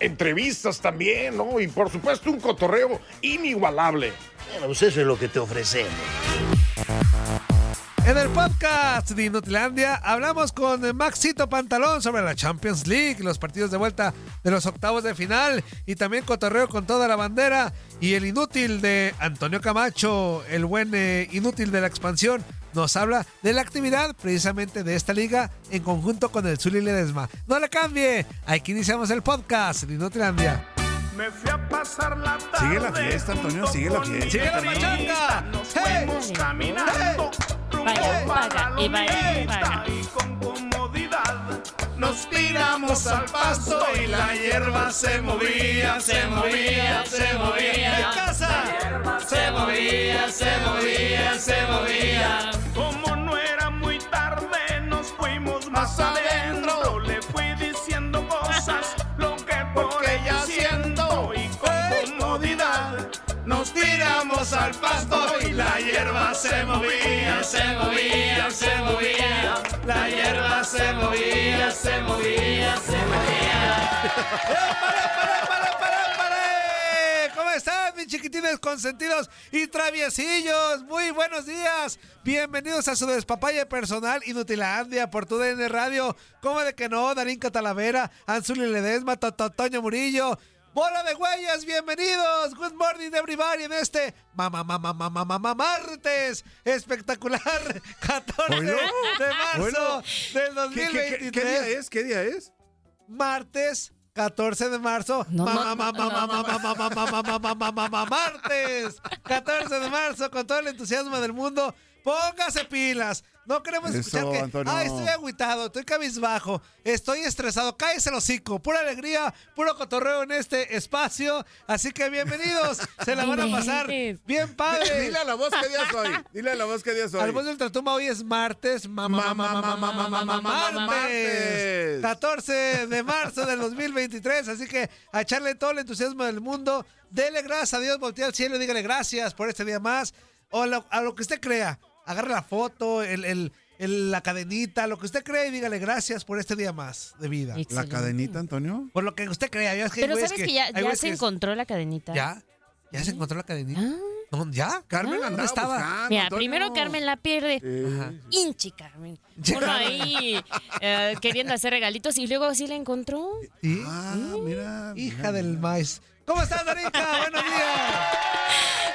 Entrevistas también, ¿no? Y por supuesto un cotorreo inigualable. Bueno, pues eso es lo que te ofrecemos. En el podcast de Inutilandia hablamos con Maxito Pantalón sobre la Champions League, los partidos de vuelta de los octavos de final y también cotorreo con toda la bandera y el inútil de Antonio Camacho, el buen eh, inútil de la expansión, nos habla de la actividad precisamente de esta liga en conjunto con el Zuli Ledesma. No le cambie, aquí iniciamos el podcast de Inutilandia. Me fui a pasar la tarde. Sigue la fiesta, Antonio, sigue la fiesta. ¡Sigue la pachanga! Nos ¡Hey! fuimos caminando. rumbo Vaya, para paga, la y paga. Y con comodidad nos tiramos al pasto y la hierba se movía, se movía, se movía. casa! Se movía, se movía, se movía. Como no era muy tarde, nos fuimos más adentro. Le fui diciendo cosas, lo que por ella siento. Y con comodidad nos tiramos al pasto y la hierba se movía, se movía, se movía. La hierba se movía, se movía, se movía. ¡Pare, pare, pare, mis chiquitines consentidos y traviesillos? Muy buenos días. Bienvenidos a su despapalle personal Inutilandia por tu DN Radio. ¿Cómo de que no? Darín Catalavera, Anzuli Ledesma, Toño Murillo. Bola de güeyes, bienvenidos. Good morning everybody en este mamá mamá mamá mamá martes espectacular 14 Oilo, de marzo del ¿Qué, qué- qué- 2023 qué día es? ¿Qué día es? martes 14 de marzo, martes. 14 de marzo, con todo el entusiasmo del mundo, Póngase pilas. No queremos Eso, escuchar que Antonio. Ay, estoy agüitado, estoy cabizbajo, estoy estresado. Cállese el hocico. Pura alegría, puro cotorreo en este espacio. Así que bienvenidos. Se la van a pasar bien padre. Dile a la voz qué día soy. Dile a la voz qué día soy. Al voz del Ultratumba hoy es martes, mamá, mamá, mamá, mamá, mamá, mamá, martes. martes. 14 de marzo del 2023, así que a echarle todo el entusiasmo del mundo. Dele gracias a Dios, voltea al cielo y dígale gracias por este día más. O lo- a lo que usted crea. Agarre la foto, el, el- el- la cadenita, lo que usted crea y dígale gracias por este día más de vida. ¿La Excelente. cadenita, Antonio? Por lo que usted crea. Ya es que hay Pero güeyes sabes que ya, hay ya güeyes se que- encontró la cadenita. ¿Ya? ¿Ya se encontró la cadenita? Ah. No, ¿Ya? Carmen Ah, andaba ¿dónde estaba? buscando, Mira, Antonio. primero Carmen la pierde. Sí. Ajá. Hinchi Carmen. Uno ahí eh, queriendo hacer regalitos y luego sí la encontró. ¿Sí? Ah, mira. Hija mira. del maíz. ¿Cómo estás, Darinka? Buenos días.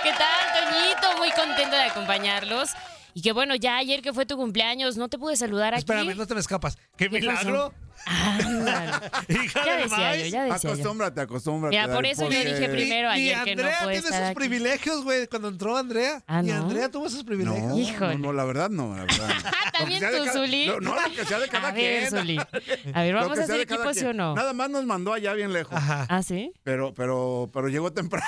¿Qué tal, Toñito? Muy contenta de acompañarlos. Y que bueno, ya ayer que fue tu cumpleaños, no te pude saludar aquí. Espérame, no te me escapas. ¿Qué, ¿Qué milagro? Ándale. Hija Ya del decía yo, ya decía. Acostúmbrate, acostúmbrate. Mira, por eso yo dije primero ayer que no Andrea puede tiene estar sus aquí. privilegios, güey. Cuando entró Andrea. Ah, ¿no? Andrea tuvo sus privilegios. No, Híjole. no, no, la verdad no, la verdad. Ah, también Lo que sea tú, de cada- Zuli. No, no, lo que sea de cada A ver, quien. Zuli. A ver, Lo vamos que a sea hacer de cada equipo, ¿sí quien. o no? Nada más nos mandó allá bien lejos. Ajá. ¿Ah, sí? Pero, pero, pero llegó temprano.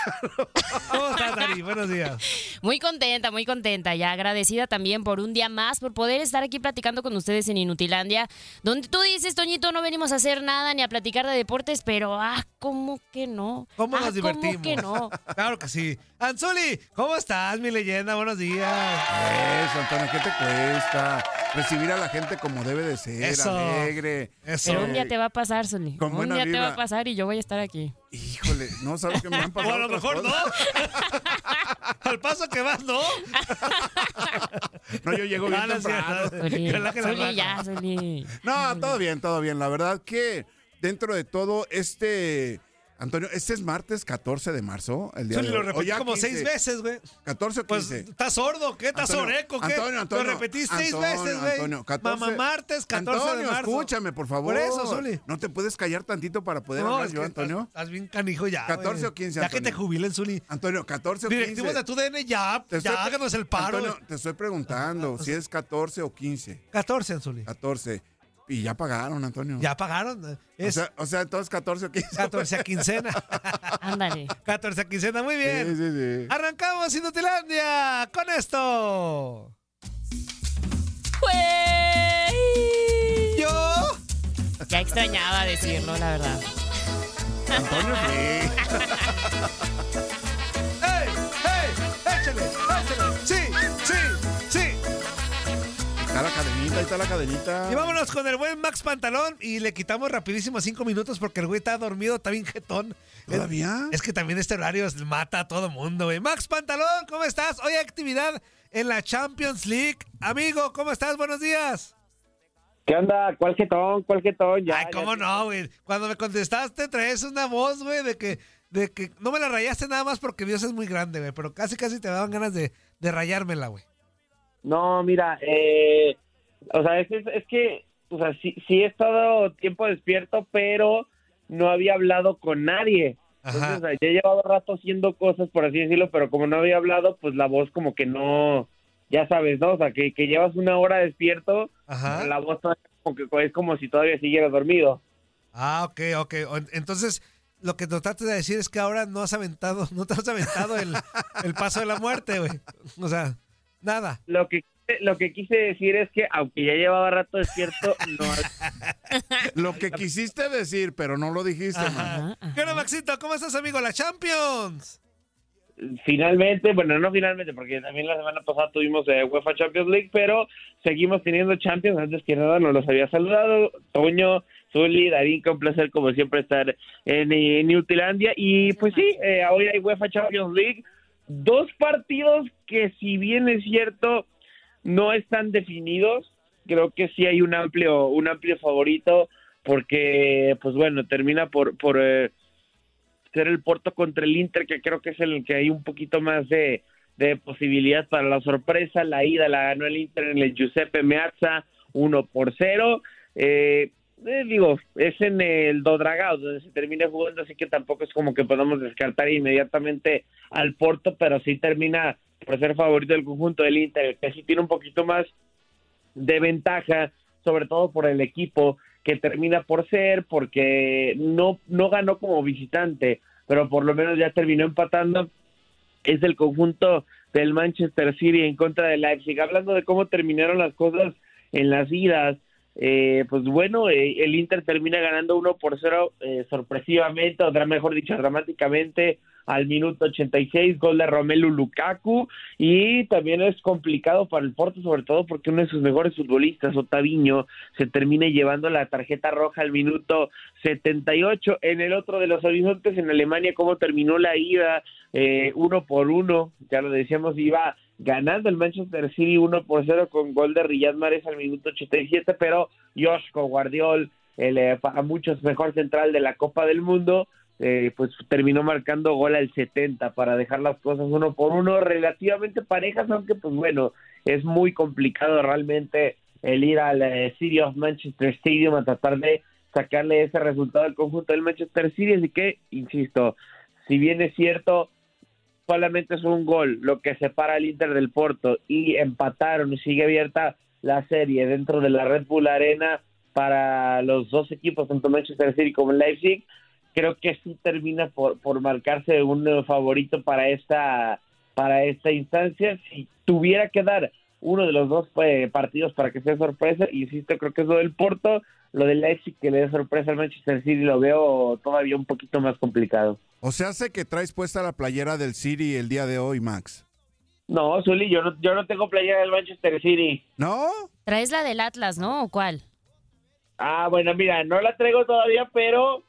¿Cómo estás, Dari? Buenos días. Muy contenta, muy contenta. Ya agradecida también por un día más, por poder estar aquí platicando con ustedes en Inutilandia, donde tú dices, Toñito, no venimos a hacer nada ni a platicar de deportes, pero ah, ¿cómo que no? ¿Cómo ah, nos divertimos? ¿Cómo que no? Claro que sí. Anzuli, ¿cómo estás, mi leyenda? Buenos días. Eso, Antonio, ¿qué te cuesta? Recibir a la gente como debe de ser, Eso. alegre. Eso. Pero un día te va a pasar, Zuli. Con Un día te va a pasar y yo voy a estar aquí. Híjole, no sabes que me han O pasado. a lo mejor no. Al paso que vas, ¿no? No, yo llego bien no temprano. Zuli, Zuli, ya, Zuli. No, todo bien, todo bien. La verdad que dentro de todo este Antonio, este es martes 14 de marzo, el día Zuli, de lo hoy. Repetí como 15. seis veces, güey. 14 o Pues, 15. ¿estás sordo? ¿Qué? ¿Estás Antonio, soreco? ¿Qué? Antonio, Antonio, Lo repetí seis Antonio, veces, güey. Antonio, 14. Mamá martes, 14 Antonio, de marzo. escúchame, por favor. Por eso, Zuli. ¿No te puedes callar tantito para poder No, hablar es yo, que Antonio? Estás, estás bien canijo ya, 14 güey. o 15, Ya que Antonio. te jubilen, Zuli. Antonio, 14 o 15. Directivos de tu DN, ya, Te ya estoy- háganos el paro. Antonio, te estoy preguntando si es 14 o 15. 14, Zuli. 14. Y ya pagaron, Antonio. Ya pagaron. O Es sea, o sea, entonces 14 o 15. 14 a quincena. Ándale. 14 a quincena, muy bien. Sí, sí, sí. Arrancamos Inutilandia con esto. Yo. Ya extrañaba decirlo, la verdad. Antonio, sí. Está la cadenita, ahí está la cadenita. Y vámonos con el buen Max Pantalón y le quitamos rapidísimo cinco minutos porque el güey está dormido, está bien jetón. ¿Todavía? Es que también este horario mata a todo mundo, güey. Max Pantalón, ¿cómo estás? Hoy hay actividad en la Champions League. Amigo, ¿cómo estás? Buenos días. ¿Qué onda? ¿Cuál jetón? ¿Cuál jetón? Ya, Ay, ¿cómo no, güey? Cuando me contestaste traes una voz, güey, de que, de que no me la rayaste nada más porque Dios es muy grande, güey, pero casi casi te daban ganas de, de rayármela, güey. No, mira, eh, o sea, es, es, es que, o sea, sí, sí he estado tiempo despierto, pero no había hablado con nadie. Entonces, o sea, ya llevaba rato haciendo cosas, por así decirlo, pero como no había hablado, pues la voz como que no, ya sabes, ¿no? O sea, que, que llevas una hora despierto, Ajá. la voz como que es como si todavía siguieras dormido. Ah, ok, ok. Entonces, lo que trataste de decir es que ahora no has aventado, no te has aventado el, el paso de la muerte, güey. O sea, nada. Lo que lo que quise decir es que aunque ya llevaba rato despierto, no Lo que quisiste decir, pero no lo dijiste, man. Ajá. ¿Qué onda, Maxito? ¿Cómo estás, amigo? La Champions. finalmente, bueno, no finalmente, porque también la semana pasada tuvimos eh, UEFA Champions League, pero seguimos teniendo Champions. Antes que nada, nos los había saludado. Toño, Zuli, Darín, que un placer como siempre estar en, Newtilandia. Y pues sí, eh, hoy hay UEFA Champions League. Dos partidos que si bien es cierto, no están definidos. Creo que sí hay un amplio, un amplio favorito, porque, pues bueno, termina por, por eh, ser el Porto contra el Inter, que creo que es el que hay un poquito más de, de posibilidad para la sorpresa. La ida la ganó el Inter en el Giuseppe Meazza 1 por 0. Eh, eh, digo, es en el Dodragao donde se termina jugando, así que tampoco es como que podamos descartar inmediatamente al Porto, pero sí termina por ser favorito del conjunto del Inter, que sí tiene un poquito más de ventaja, sobre todo por el equipo que termina por ser, porque no, no ganó como visitante, pero por lo menos ya terminó empatando, es el conjunto del Manchester City en contra del Leipzig. Hablando de cómo terminaron las cosas en las idas, eh, pues bueno, eh, el Inter termina ganando 1 por 0 eh, sorpresivamente, o mejor dicho, dramáticamente al minuto 86, gol de Romelu Lukaku, y también es complicado para el Porto, sobre todo porque uno de sus mejores futbolistas, Otaviño, se termina llevando la tarjeta roja al minuto 78. En el otro de los horizontes, en Alemania, cómo terminó la ida, eh, uno por uno, ya lo decíamos, iba ganando el Manchester City 1 por 0 con gol de Riyad Mahrez al minuto 87, pero Joshko Guardiol, el eh, para muchos mejor central de la Copa del Mundo, eh, pues terminó marcando gol al 70 para dejar las cosas uno por uno relativamente parejas, aunque pues bueno, es muy complicado realmente el ir al eh, City of Manchester Stadium a tratar de sacarle ese resultado al conjunto del Manchester City, así que, insisto, si bien es cierto, solamente es un gol lo que separa al Inter del Porto y empataron y sigue abierta la serie dentro de la Red Bull Arena para los dos equipos, tanto Manchester City como Leipzig, creo que sí termina por, por marcarse un favorito para esta para esta instancia. Si tuviera que dar uno de los dos eh, partidos para que sea sorpresa, insisto, creo que es lo del Porto, lo del Leipzig que le dé sorpresa al Manchester City lo veo todavía un poquito más complicado. O sea, hace que traes puesta la playera del City el día de hoy, Max. No, Zuli, yo no, yo no tengo playera del Manchester City. ¿No? Traes la del Atlas, ¿no? ¿O cuál? Ah, bueno, mira, no la traigo todavía, pero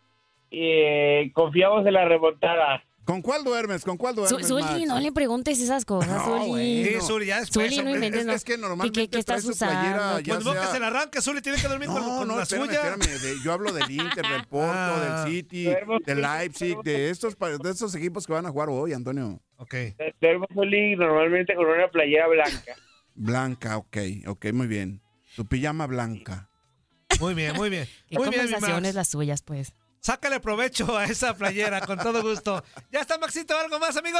eh, confiamos en la remontada. ¿Con cuál duermes? ¿Con cuál Su- duermes, Zuli, Max? no le preguntes esas cosas, No, Zuli. Sí, Zuli, ya después, Zuli, no inventes, Es- no. es que normalmente ¿Qué, qué trae estás su playera usando? ya Pues no, que se la arranque, Zuli tiene que dormir con, No, con no, la espérame, suya. espérame. de- yo hablo del Inter, del Porto, Ah. del City, Duermo del con- Leipzig, de estos, de estos equipos que van a jugar hoy, Antonio. Ok. Duermo Zuli normalmente con una playera blanca. Blanca, ok, ok, muy bien. Tu pijama blanca. Muy bien, muy bien. ¿Qué Muy bien, las suyas, pues? Sácale provecho a esa playera, con todo gusto. ¿Ya está, Maxito? ¿Algo más, amigo?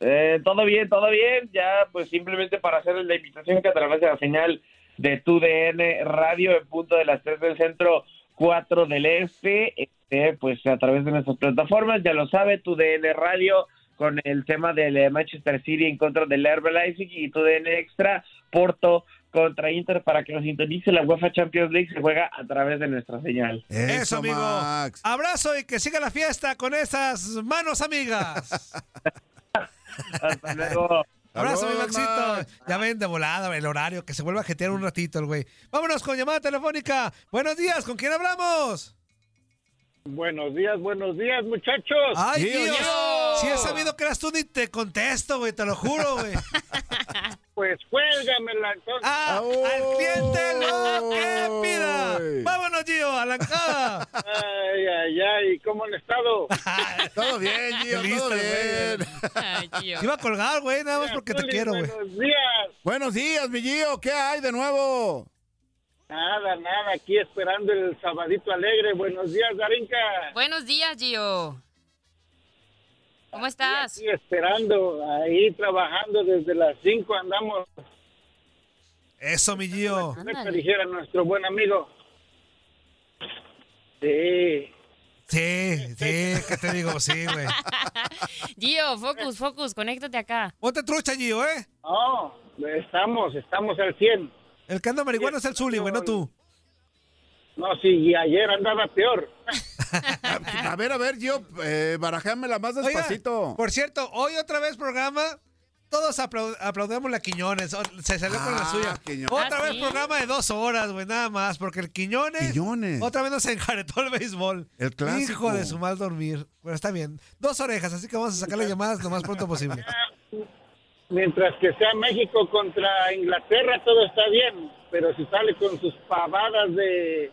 Eh, todo bien, todo bien. Ya, pues simplemente para hacer la invitación que a través de la señal de tu DN Radio en punto de las 3 del centro, 4 del este, este, pues a través de nuestras plataformas, ya lo sabe, tu DN Radio con el tema del Manchester City en contra del RB Leipzig y tu DN Extra, Porto contra Inter para que nos sintonice la UEFA Champions League se juega a través de nuestra señal. Eso, amigo. Max. Abrazo y que siga la fiesta con esas manos amigas. Hasta luego. Abrazo, mi Maxito. Max. Ya ven de volada el horario, que se vuelva a jetear un ratito el güey. Vámonos con llamada telefónica. Buenos días, ¿con quién hablamos? Buenos días, buenos días, muchachos. Ay, Dios. Si he sabido que eras tú, ni te contesto, güey, te lo juro, güey. Pues cuélgamela entonces. Ah, Au. al cliente lo que pida. Vámonos, Gio, a la encada. Ay, ay, ay, ¿cómo han estado? Todo bien, Gio, Listo, todo bien. Ay. Te iba a colgar, güey, nada más porque te Zuli, quiero, güey. Buenos días. Buenos días, mi Gio, ¿qué hay de nuevo? Nada, nada, aquí esperando el sabadito alegre. Buenos días, Darinka. Buenos días, Gio. ¿Cómo estás? Aquí esperando, ahí trabajando desde las 5 andamos. Eso, mi Gio. Ándale. dijera nuestro buen amigo. Sí. Sí, sí, ¿qué te digo? Sí, güey. Gio, focus, focus, conéctate acá. Ponte trucha, Gio, ¿eh? No, estamos, estamos al 100. El que anda marihuana es el Zuli, güey, no tú. No, sí, y ayer andaba peor. A ver, a ver, Gio, eh, barajámela más Oiga, despacito. por cierto, hoy otra vez programa. Todos aplau- aplaudemos a Quiñones. Se salió con la Ah, suya. Quiñones. Otra Ah, vez ¿sí? programa de dos horas, güey, nada más. Porque el Quiñones. Quiñones. Otra vez nos enjaretó el béisbol. El clásico. Hijo de su mal dormir. Bueno, está bien. Dos orejas, así que vamos a sacarle llamadas lo más pronto posible. Mientras que sea México contra Inglaterra, todo está bien. Pero si sale con sus pavadas de.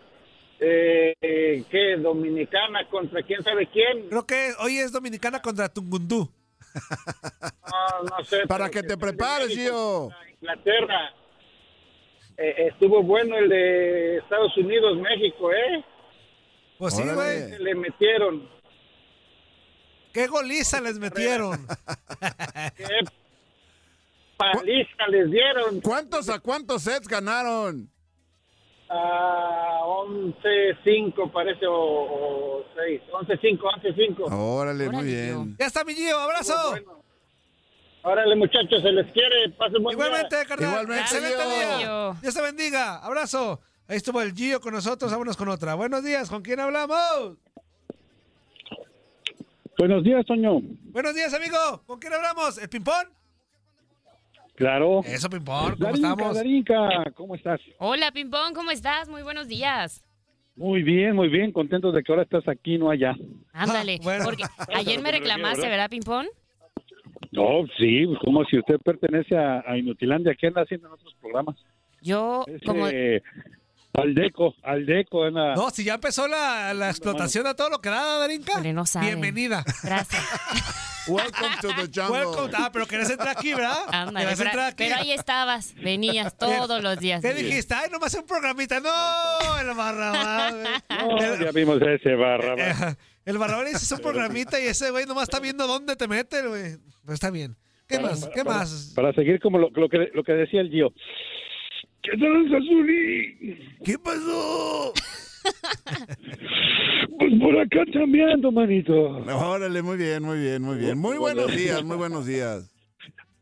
Eh, eh, ¿Qué? Dominicana contra quién sabe quién. Creo que hoy es Dominicana contra Tungundú. No, no sé. Para que te prepares, contra Inglaterra. Eh, estuvo bueno el de Estados Unidos, México, ¿eh? Pues sí, güey. Le metieron. Qué goliza les metieron. Qué paliza les dieron. ¿Cuántos a cuántos sets ganaron? A 11-5 parece, o, 6. 11-5, 11-5. Órale, muy bien. Ya está mi Gio, abrazo. Bueno. Órale, muchachos, se les quiere. Pasen buen día. Igualmente, carnal. Igualmente, Excelente Gio. día. Dios te bendiga. Abrazo. Ahí estuvo el Gio con nosotros. Vámonos con otra. Buenos días. ¿Con quién hablamos? Buenos días, Toño. Buenos días, amigo. ¿Con quién hablamos? ¿El Pimpón? Claro. Eso, Pimpón. ¿Cómo Darinka, estamos? Darinka, ¿cómo estás? Hola, Pimpón, ¿cómo estás? Muy buenos días. Muy bien, muy bien. Contento de que ahora estás aquí, no allá. Ándale. Ah, bueno. Porque ayer me reclamaste, ¿verdad, Pimpón? No, sí, como si usted pertenece a, a Inutilandia. ¿Qué anda haciendo en otros programas? Yo, Ese, como... Aldeco, Aldeco. Anda. No, si ya empezó la, la explotación a todo lo que da, Darinka. No. Bienvenida. Gracias. Welcome to the jungle. Welcome. Ah, pero querés entrar aquí, ¿verdad? Ándale, ¿Querés pero, entrar aquí? pero ahí estabas, venías todos los días. ¿Qué dijiste? Ay, nomás un programita. No, el barrabás, güey. No, El- ya vimos ese barra. Eh, El barrabás dice es un programita y ese güey nomás está viendo dónde te mete, güey. Pero está bien. ¿Qué más? ¿Qué para, más? Para seguir como lo, lo que, lo que decía el Gio. ¿Qué tal? ¿Qué pasó? Pues por acá cambiando, manito. Órale, muy bien, muy bien, muy bien. Muy buenos días, muy buenos días.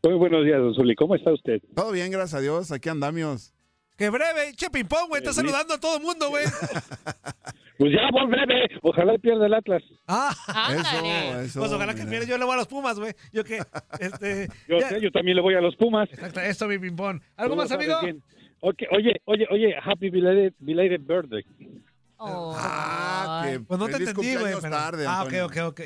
Muy buenos días, don Zuli. ¿Cómo está usted? Todo bien, gracias a Dios. Aquí andamos. Que breve, che ping-pong, güey. Está Sí. saludando a todo el mundo, güey. Pues ya, volveré. Ojalá pierda el Atlas. Ah. Eso, eso. pues ojalá que mira. pierda. Yo le voy a los Pumas, güey. Yo que, este. Yo sé, yo también le voy a los Pumas. Exacto, esto mi ping-pong. ¿Algo más, amigo? bien. Ok, Oye, oye, oye, happy belated, belated birthday. Oh. Ah, que Pues no te entendí, güey. pero- tarde, Ah, ok, ok, ok.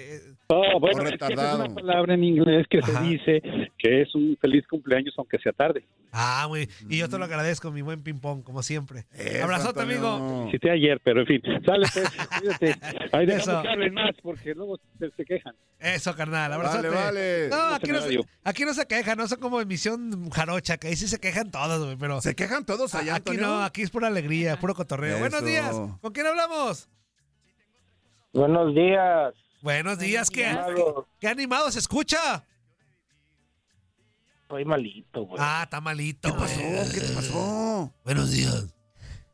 Oh, bueno, es que es una palabra en inglés que Ajá. se dice que es un feliz cumpleaños aunque sea tarde. Ah, muy. Y yo te lo agradezco, mi buen ping-pong, como siempre. Abrazote, Antonio. amigo. Cité ayer, pero en fin. Sale, pues, cuídate. Ahí Eso. dejamos que hablen más porque luego se, se quejan. Eso, carnal. Abrazote. Vale, vale. No, aquí no, se, aquí no se quejan, no son como emisión jarocha, que ahí sí se quejan todos, güey, pero ¿Se quejan todos allá, aquí Antonio? no, aquí es pura alegría, puro cotorreo. Eso. Buenos días. ¿Con quién hablamos? Buenos días. Buenos días, ¿qué, qué animado se escucha? Estoy malito, güey. Ah, está malito. ¿Qué pasó? ¿Qué te pasó? Buenos días.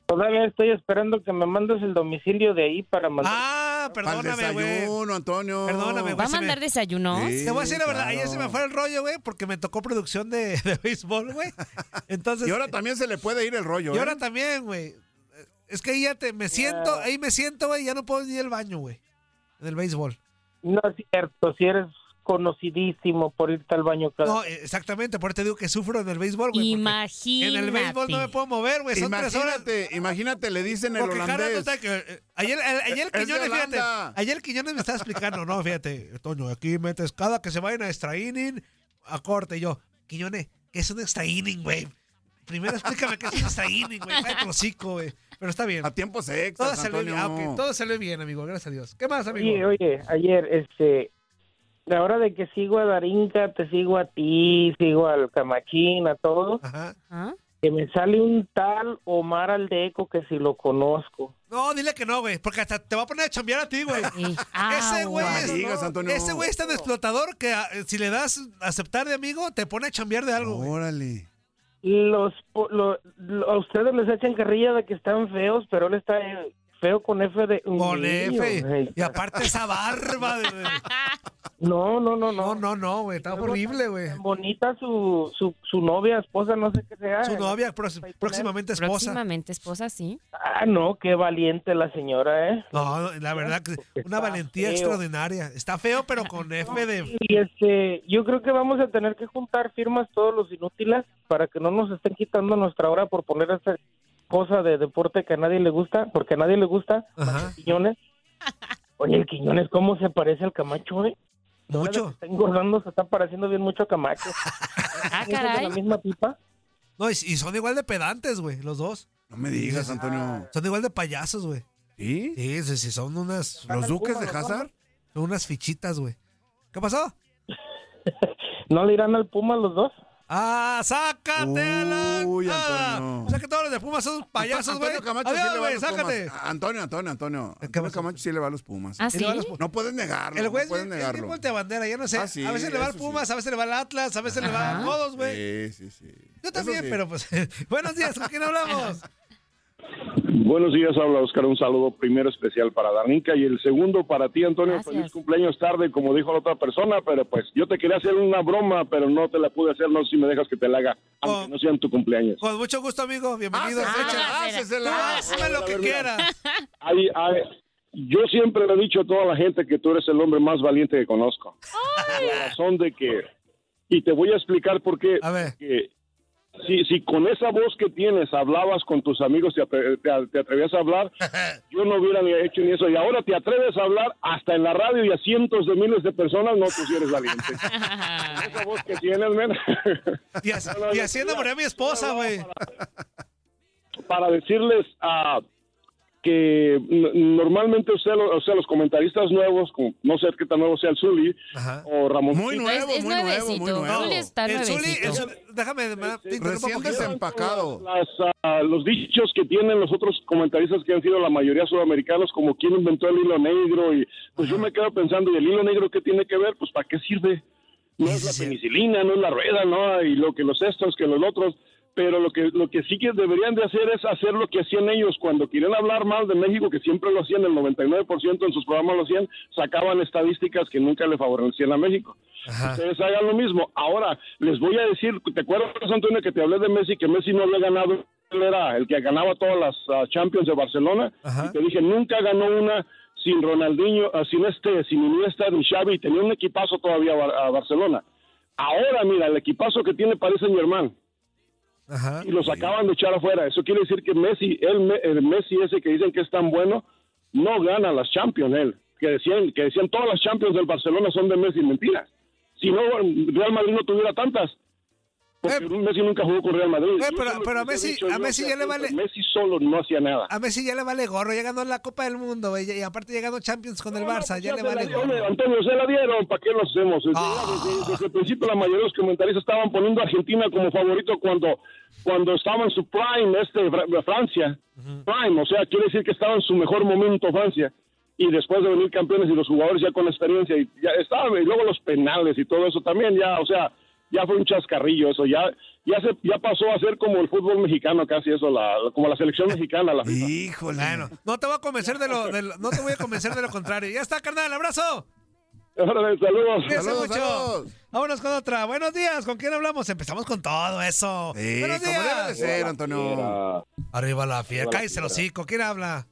Todavía estoy esperando que me mandes el domicilio de ahí para mandar. Ah, perdóname, güey. desayuno, Antonio. Perdóname, güey. ¿Va a se me- mandar desayunos? Sí. Te voy a decir la verdad, claro. ayer se me fue el rollo, güey, porque me tocó producción de, de béisbol, güey. Entonces, Y ahora también se le puede ir el rollo, y ¿eh? ahora también, güey. Es que ahí ya te, me siento, ahí me siento, güey, ya no puedo ir al baño, güey. En el béisbol. No es cierto, si eres conocidísimo por irte al baño cada No, eh, exactamente, por eso te digo que sufro en el béisbol, güey. Imagínate. En el béisbol no me puedo mover, güey, son tres horas. Imagínate, imagínate, le dicen el Porque Jara, holandés. sabes que, eh, ayer, el- ayer Es de Quiñones, fíjate, ayer el Quiñones me estaba explicando, no, fíjate, Toño, aquí metes cada que se vayan a extra inning, a corte, y yo, Quiñones, ¿qué es un extra inning, güey? Primero explícame qué es un inning, güey, cállate el hocico, güey. Pero está bien. A tiempos Todo extras, salió bien, ah, todo salió bien, amigo, gracias a Dios. ¿Qué más, amigo? Oye, oye, ayer, este, la hora de que sigo a Darinka, te sigo a ti, sigo al Camachín, a todos, Ajá. ¿Ah? que me sale un tal Omar Aldeco que si lo conozco. No, dile que no, güey, porque hasta te va a poner a chambear a ti, güey. Sí. Ese güey Agua. es, digas, Antonio. ese güey es tan explotador que ah, si le das aceptar de amigo, te pone a chambear de algo, güey. Órale. Los, lo- lo- a ustedes les echan carrilla de que están feos, pero él está eh, feo con F de... Con F. Y aparte esa barba. de- No, no, no, No, no. no, no, güey. Está horrible, güey. Tan bonita su, su, su novia, esposa, no sé qué sea. Su novia, próxim- próximamente esposa. Próximamente esposa, sí. Ah, no, qué valiente la señora, ¿eh? No, la verdad que una valentía feo. extraordinaria. Está feo, pero con F de. Y este, yo creo que vamos a tener que juntar firmas todos los inútiles para que no nos estén quitando nuestra hora por poner esta cosa de deporte que a nadie le gusta, porque a nadie le gusta, Ajá. Quiñones. Oye, el Quiñones, ¿cómo se parece al Camacho, eh? Mucho. Está engordando, se está pareciendo bien mucho a Camacho. Ah, ¿Es de la caray. misma pipa? No, y, y son igual de pedantes, güey, los dos. No me digas, Antonio. Son igual de payasos, güey. ¿Sí? Sí, sí, sí, son unas. ¿Los duques de Hazard? Son unas fichitas, güey. ¿Qué pasó? ¿No le irán al Puma los dos? ¡Ah, sácate a la. Uy, Ah, Antonio. O sea que todos los de Pumas son payasos, güey. Antonio Camacho Adiós, sí le va a güey, los sácate. Pumas. Antonio, Antonio, Antonio. Antonio? Camacho sí le va a los Pumas. ¿Ah, sí? No puedes negarlo. El güey no es puedes negarlo. volteabandera, ya no sé. Ah, sí, a veces le va al sí. Pumas, a veces le va al Atlas, a veces le va a todos, güey. Sí, sí, sí. Yo también, sí. pero pues. Buenos días, ¿con quién hablamos? Buenos días, habla Oscar. Un saludo primero especial para Danica y el segundo para ti, Antonio. Gracias. Feliz cumpleaños tarde, como dijo la otra persona, pero pues yo te quería hacer una broma, pero no te la pude hacer. No sé si me dejas que te la haga, aunque Oh. no sea en tu cumpleaños. Con mucho gusto, amigo. Bienvenido. Hácesela, Echa- hácesela. Tú hazme lo que quieras. Hay- hay- yo siempre le he dicho a toda la gente que tú eres el hombre más valiente que conozco. Por la razón de que, y te voy a explicar por qué. A ver. que si, si con esa voz que tienes hablabas con tus amigos, te, atre- te- te atrevías a hablar, yo no hubiera ni hecho ni eso. Y ahora te atreves a hablar hasta en la radio y a cientos de miles de personas, no, tú sí eres valiente. Con esa voz que tienes, men. Y, así, No, no, y yo así quería- enamoré a mi esposa, güey. para decirles ah, que normalmente usted, lo- o sea, los comentaristas nuevos, como- no sé qué tan nuevo sea el Zuli Ajá. o Ramón. Muy nuevo, es muy nuevo, muy nuevo. Zuli está el Zuli, nuevecito. el Zuli- déjame, Recién desempacado. Las, ah, los dichos que tienen los otros comentaristas que han sido la mayoría sudamericanos, como quién inventó el hilo negro, y pues yo me quedo pensando, ¿y el hilo negro qué tiene que ver? Pues ¿para qué sirve? No es la penicilina, no es la rueda, ¿no? Y lo que los estos, que los otros. Pero lo que, lo que sí que deberían de hacer es hacer lo que hacían ellos cuando querían hablar mal de México, que siempre lo hacían, el 99% en sus programas lo hacían, sacaban estadísticas que nunca le favorecían a México. Ajá. Ustedes hagan lo mismo. Ahora, les voy a decir, ¿te acuerdas, Antonio, que te hablé de Messi, que Messi no había ganado? Él era el que ganaba todas las ah, Champions de Barcelona. Ajá. Y te dije, nunca ganó una sin Ronaldinho, ah, sin este, sin Iniesta ni Xavi. Tenía un equipazo todavía a, a Barcelona. Ahora, mira, el equipazo que tiene parece mi hermano. Y los acaban de echar afuera. Eso quiere decir que Messi, el, el Messi ese que dicen que es tan bueno, no gana las Champions él. que decían que decían todas las Champions del Barcelona son de Messi, mentiras. Si no, Real Madrid no tuviera tantas. Porque Messi nunca jugó con Real Madrid. Eh, pero- a Messi- dicho, a ya le vale- Messi solo no hacía nada. A Messi ya le vale gorro, ya ganó la Copa del Mundo, y aparte ganó Champions con el Barça, ya le la vale gorro. Antonio, se la dieron, ¿para qué lo hacemos? Desde, Ah. desde- desde el principio la mayoría de los comentaristas estaban poniendo a Argentina como favorito cuando, cuando estaba en su prime, este, Fra- Francia. Prime, o sea, quiere decir que estaba en su mejor momento Francia. Y después de venir campeones y los jugadores ya con experiencia, y ya estaba, y luego los penales y todo eso también, ya, o sea, ya fue un chascarrillo eso, ya, ya se, ya pasó a ser como el fútbol mexicano casi eso, la, como la selección mexicana, la FIFA. Híjole. Bueno, no te voy a convencer de lo, de lo- no te voy a convencer de lo contrario. Ya está, carnal, abrazo. Órale, saludos. Saludos, mucho. saludos. Vámonos con otra. Buenos días, ¿con quién hablamos? Empezamos con todo eso. Sí, Buenos como debe de días. ser, Antonio. Arriba la fiera. Cállese el hocico. ¿Quién habla?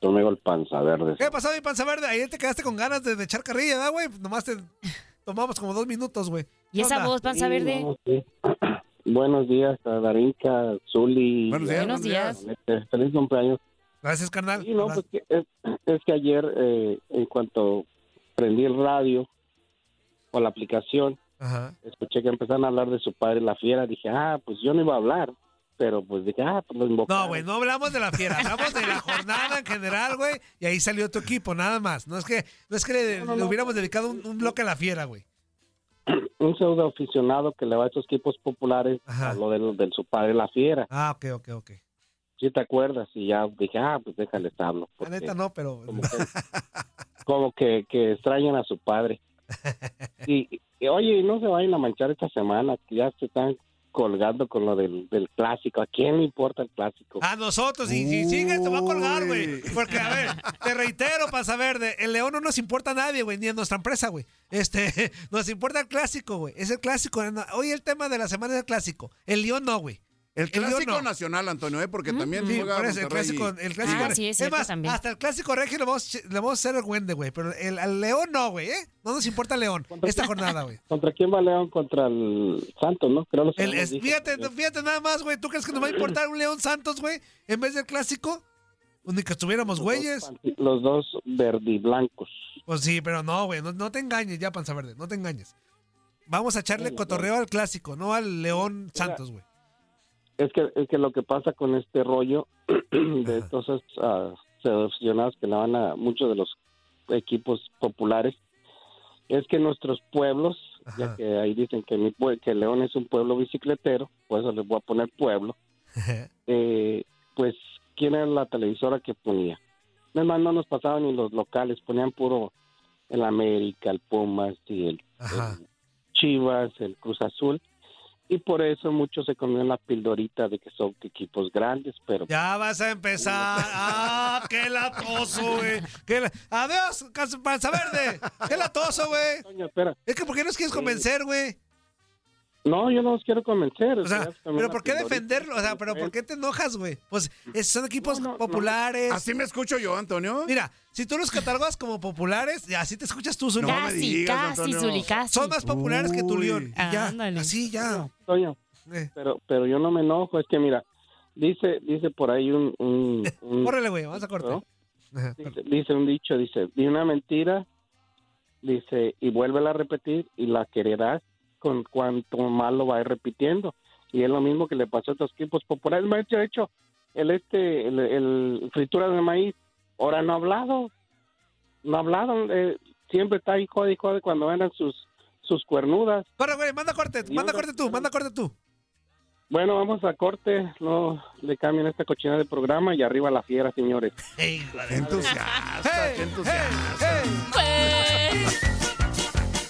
Conmigo el panza verde. ¿Qué pasó, mi panza verde? Ayer te quedaste con ganas de, de echar carrilla, ¿verdad, güey? Nomás te tomamos como dos minutos, güey. ¿Y ¿Qué esa onda? voz, panza verde? No, sí. Buenos días, a Darinka, Zuli. Buenos días. Buenos días. Feliz cumpleaños. Gracias, carnal. Sí, no, pues que es, es que ayer, eh, en cuanto prendí el radio o la aplicación, Ajá. escuché que empezaron a hablar de su padre, la fiera. Dije, ah, pues yo no iba a hablar. Pero pues dije, ah, pues lo invocaron. No, güey, no hablamos de la fiera, hablamos de la jornada en general, güey, y ahí salió tu equipo, nada más. No es que, no es que le, le hubiéramos dedicado un, un bloque a la fiera, güey. Un pseudo aficionado que le va a estos equipos populares Ajá. a lo de, de su padre, la fiera. Ah, ok, ok, ok. ¿Sí te acuerdas? Y ya dije, ah, pues déjales hablo. La neta no, pero... Como que, como que, que extrañan a su padre. Y, y, oye, no se vayan a manchar esta semana, que ya se están colgando con lo del, del clásico. ¿A quién le importa el clásico? A nosotros, y si sigues te va a colgar, güey. Porque, a ver, te reitero, para saber, de, el León no nos importa a nadie, güey, ni a nuestra empresa, güey. Este, nos importa el clásico, güey. Es el clásico. Hoy el tema de la semana es el clásico. El León no, güey. El clásico no. nacional, Antonio, ¿eh? porque también Sí, juega por eso, el clásico, el clásico Ah, sí, es cierto más, también. hasta el clásico regio le vamos, le vamos a hacer el güende, güey. Pero el, al León no, güey, ¿eh? No nos importa el León esta jornada, güey. ¿Contra quién va León? Contra el Santos, ¿no? Creo los El- es- fíjate, fíjate nada más, güey. ¿Tú crees que nos va a importar un León Santos, güey? En vez del clásico. Pues Ni que estuviéramos güeyes. Los dos verdiblancos. Pues sí, pero no, güey. No, no te engañes ya, panza verde. No te engañes. Vamos a echarle cotorreo al clásico, no al León Santos, güey. Es que, es que lo que pasa con este rollo de estos uh, seleccionados que le van a muchos de los equipos populares es que nuestros pueblos, ya que ahí dicen que, mi que León es un pueblo bicicletero, por eso les voy a poner pueblo, eh, pues quién era la televisora que ponía. Además no nos pasaban ni los locales, ponían puro el América, el Pumas y el. Chivas, el Cruz Azul. Y por eso muchos se comieron la pildorita de que son equipos grandes, pero Ya vas a empezar. ¡Ah, qué latoso, güey! La- ¡Adiós, panza verde! ¡Qué latoso, güey! Es que ¿por qué nos quieres convencer, güey? No, yo no los quiero convencer. O sea, pero ¿por qué defenderlo? O sea, ¿pero por qué te enojas, güey? Pues es- son equipos populares. ¿Así me escucho yo, Antonio? Mira, si tú los catalogas como populares, así te escuchas tú, Zuli. No me Casi, digas, casi, Antonio. Zuli, casi. Son más populares que tu. León. Ya, Ándale. así ya. Eh, pero, pero yo no me enojo, es que mira, dice, dice por ahí un, un, un- Córrele, güey, vamos a cortar. dice, dice un dicho, dice, di una mentira, dice, y vuélvela a repetir y la quererás con cuanto más lo va repitiendo. Y es lo mismo que le pasó a estos equipos populares. Me ha hecho el este, el, el fritura de maíz, ahora no ha hablado, no ha hablado, eh, siempre está ahí jode y jode cuando ganan sus, sus cuernudas. Corre, güey, manda corte, Y manda corte tú, manda corte tú. Bueno, vamos a corte, no le cambien esta cochina de programa y arriba la fiera, señores. Qué de- entusiasta, Hey, qué entusiasta.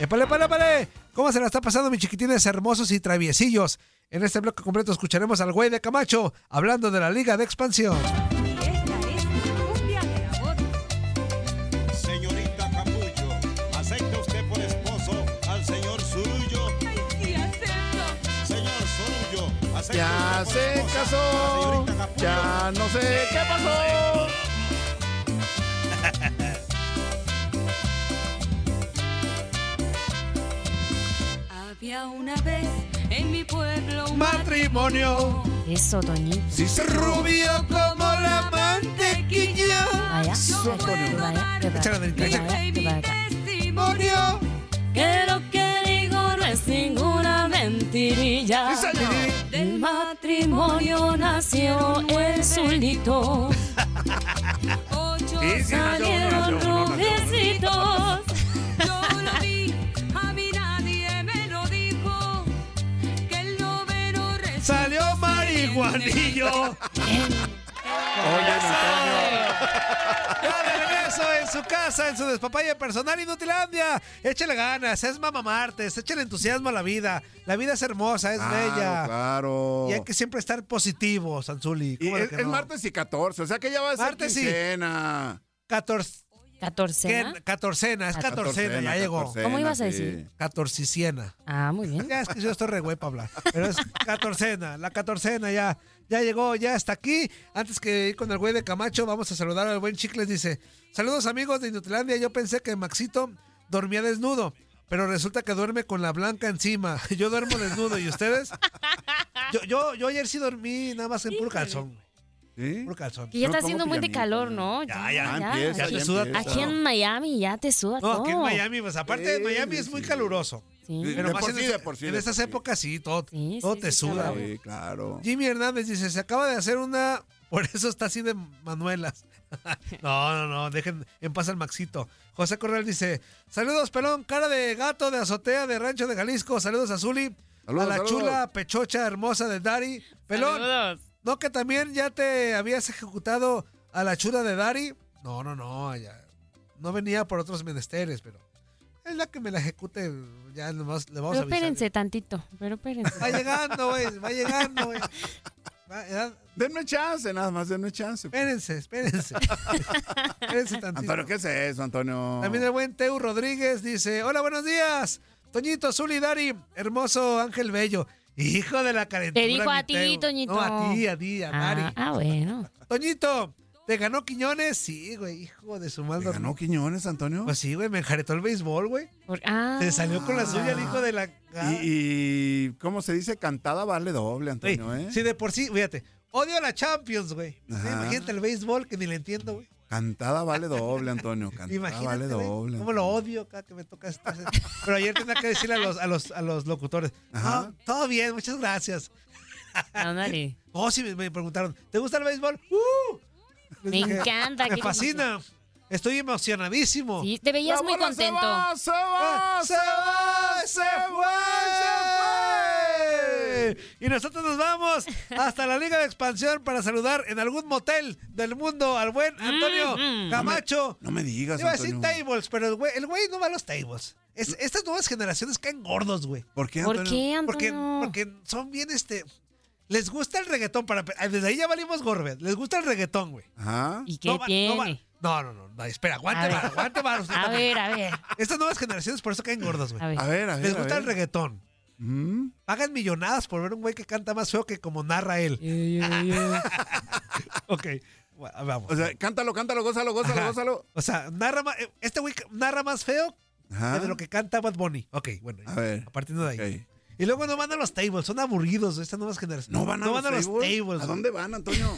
¡Épale, épale, épale! ¿Cómo se la está pasando, mis chiquitines hermosos y traviesillos? En este bloque completo escucharemos al güey de Camacho hablando de la Liga de Expansión. Señorita Capullo, ¿acepta usted por esposo al señor ¿acepta Ya se casó. Ya no sé qué pasó. Había una vez en mi pueblo un Matrimonio. Eso, Toñito. Sí, se rubio como la mantequilla. Vaya, Eso, Antonio. vaya, que vaya, que vaya, que vaya. Testimonio. Que lo que digo no es ninguna mentirilla. Sí, señor. Del matrimonio nació el zulito. Ocho Sí, marihuanillo. Ya de regreso en su casa, en su despapaya personal Inutilandia. Échale ganas, es mamá martes, échale entusiasmo a la vida. La vida es hermosa, es Claro, bella. Claro. Y hay que siempre estar positivo, Sanzuli. Y ¿Cómo de es, que es no? martes y 14, o sea que ya va a ser Martes y- quincena. 14. ¿Catorcena? ¿Qué? Catorcena, es catorcena, ya llegó. catorcena, ¿Cómo ibas a sí. decir? Catorciciena. Ah, muy bien. Ya es que yo estoy re güey para hablar. Pero es catorcena, la catorcena ya, ya llegó, ya está aquí. Antes que ir con el güey de Camacho, vamos a saludar al buen Chicles. Dice: Saludos amigos de Inutilandia. Yo pensé que Maxito dormía desnudo, pero resulta que duerme con la blanca encima. Yo duermo desnudo, ¿y ustedes? Yo, yo, yo ayer sí dormí nada más en puro calzón. ¿Sí? Puro calzón. Que ya está haciendo un buen de calor, ¿no? Ya, ya. Ya empieza, aquí, ya suda empieza. aquí en Miami ya te suda No, todo. aquí en Miami, pues aparte de Miami es muy caluroso. Sí. De Pero más por en, sí, de por sí, en de estas por épocas sí, todo, Sí, todo sí, te sí, suda. Sí, claro. Jimmy Hernández dice, se acaba de hacer una, por eso está así de Manuelas. no, no, no, dejen en paz al Maxito. José Corral dice, saludos pelón, cara de gato de azotea de Rancho de Jalisco, saludos a Zuli, Saludos, a la saludos. chula pechocha hermosa de Dari. Pelón, Saludos. ¿No que también ya te habías ejecutado a la chula de Dari? No, no, no, ya, no venía por otros menesteres, pero es la que me la ejecute, ya nomás le vamos Pero a avisar. espérense tantito, pero espérense. Va llegando, güey, va llegando, güey. Denme chance, nada más, denme chance. Espérense, espérense. espérense tantito. Antonio, ¿qué es eso, Antonio? También el buen Teu Rodríguez dice, hola, buenos días. Toñito, Zuli, Dari, hermoso Ángel Bello. Hijo de la calentura. Te dijo a ti. Toñito. No, a ti, a ti, a. Ah, ah, bueno. Toñito, ¿te ganó Quiñones? Sí, güey, hijo de su mal ¿Te ganó Quiñones, Antonio? Pues sí, güey, me enjaretó el béisbol, güey. Por- ah. Se salió con la suya el hijo de la... y, y, ¿cómo se dice? Cantada vale doble, Antonio, ¿eh? Sí, de por sí, fíjate. Odio a la Champions, güey. Imagínate el béisbol que ni le entiendo, güey. Cantada vale doble, Antonio. Cantada Imagínate, vale doble. cómo lo odio acá que me toca esto. Pero ayer tenía que decirle a los, a los, a los locutores, Ajá. "No, todo bien, muchas gracias. Ándale. Oh, sí, me, preguntaron, ¿te gusta el béisbol? ¡Uh! Me encanta, Me fascina. Estoy emocionadísimo. Sí, te veías La muy bola se contento. va, se va, ¡Ah, ¡Se va! ¡Se fue! Y nosotros nos vamos hasta la Liga de Expansión para saludar en algún motel del mundo al buen Antonio Mm, mm. Camacho. No me digas, Iba a decir tables, pero el güey, el güey no va a los tables. Es- estas nuevas generaciones caen gordos, güey. ¿Por qué, ¿Por Antonio? qué, Porque, Antonio? porque son bien, este... Les gusta el reggaetón. Para, desde ahí ya valimos gorbet. Les gusta el reggaetón, güey. Ajá. ¿Y qué No no tiene? No, no, no, no, espera, aguante, vara, aguante, vara, a ver, a ver, Estas nuevas generaciones por eso caen gordos, güey. a ver. A ver. Les gusta ver. el reggaetón. Mm. Pagan millonadas por ver un güey que canta más feo que como narra él. ok, bueno, vamos. O sea, cántalo, cántalo, gózalo, gózalo, Ajá. gózalo. O sea, narra más, este güey narra más feo Ajá. que de lo que canta Bad Bunny. Ok, bueno, A ver. a partir de ahí. ok. Y luego no van a los tables, son aburridos estas nuevas generaciones. No van a, no los, van a los tables? tables. ¿A dónde van, Antonio?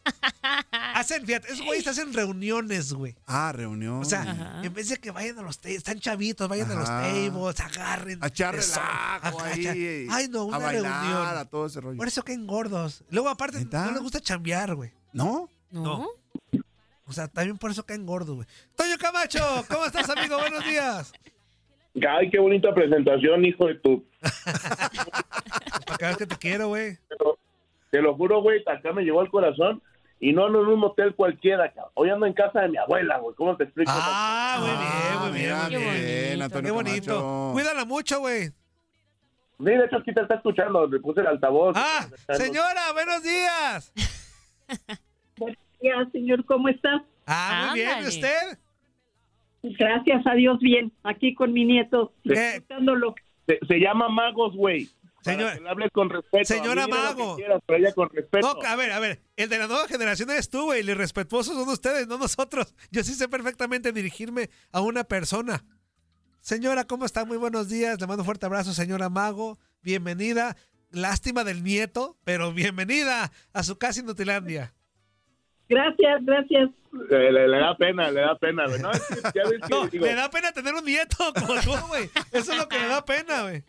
hacen, fíjate, esos güeyes hacen reuniones, güey. Ah, reunión. O sea, en vez de que vayan a los tables, están chavitos, vayan a los tables, agarren. A echar relajo a- a ahí, echar- Ay, no, a una bailar, reunión. a todo ese rollo. Por eso caen gordos. Luego, aparte, no les gusta chambear, güey. ¿No? No. O sea, también por eso caen gordos, güey. Toño Camacho, ¿cómo estás, amigo? Buenos días. Ay, qué bonita presentación, hijo de tu... Para que veas que te quiero, güey. Te lo juro, güey, acá me llegó al corazón. Y no ando en un motel cualquiera, cabrón. Hoy ando en casa de mi abuela, güey. ¿Cómo te explico? Ah, muy bien, muy bien, muy bien. bien, Antonio Qué bonito. Camacho. Cuídala mucho, güey. Sí, de hecho, aquí te está escuchando. Le puse el altavoz. Ah, señora, buenos días. Ya, señor, ¿cómo está? Ah, muy bien. ¿Y Ándale. usted? Gracias a Dios, bien. Aquí con mi nieto, disfrutándolo. Se, se llama Magos, güey. Señor- que le hables con respeto. Señora Mago. quieras, pero ella con respeto. No, a ver, a ver. El de la nueva generación eres tú, güey. Los respetuosos son ustedes, no nosotros. Yo sí sé perfectamente dirigirme a una persona. Señora, ¿cómo está? Muy buenos días. Le mando un fuerte abrazo, señora Mago. Bienvenida. Lástima del nieto, pero bienvenida a su casa Inutilandia. Gracias, gracias. Le, le- le da pena, le da pena, güey. No, es que ya ves que, No, digo, le da pena tener un nieto como tú, güey. Eso es lo que le da pena, güey.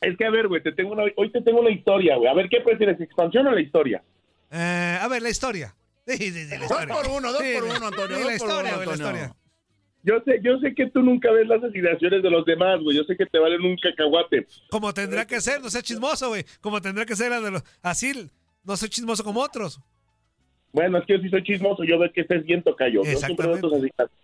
Es que, a ver, güey, te tengo una, hoy te tengo una historia, güey. A ver, ¿qué prefieres, expansión o la historia? Eh, a ver, la historia. Sí, sí, sí, la Dos por uno, dos Sí, por uno, Antonio. dos la por historia, güey, la historia. Yo sé, yo sé que tú nunca ves las asignaciones de los demás, güey. Yo sé que te valen un cacahuate. Como tendrá que ser, no sea chismoso, güey. Como tendrá que ser la de los... Así, no soy chismoso como otros. Bueno, es que yo sí soy chismoso. Yo veo que estés bien tocayo. Yo siempre veo tus asignaciones.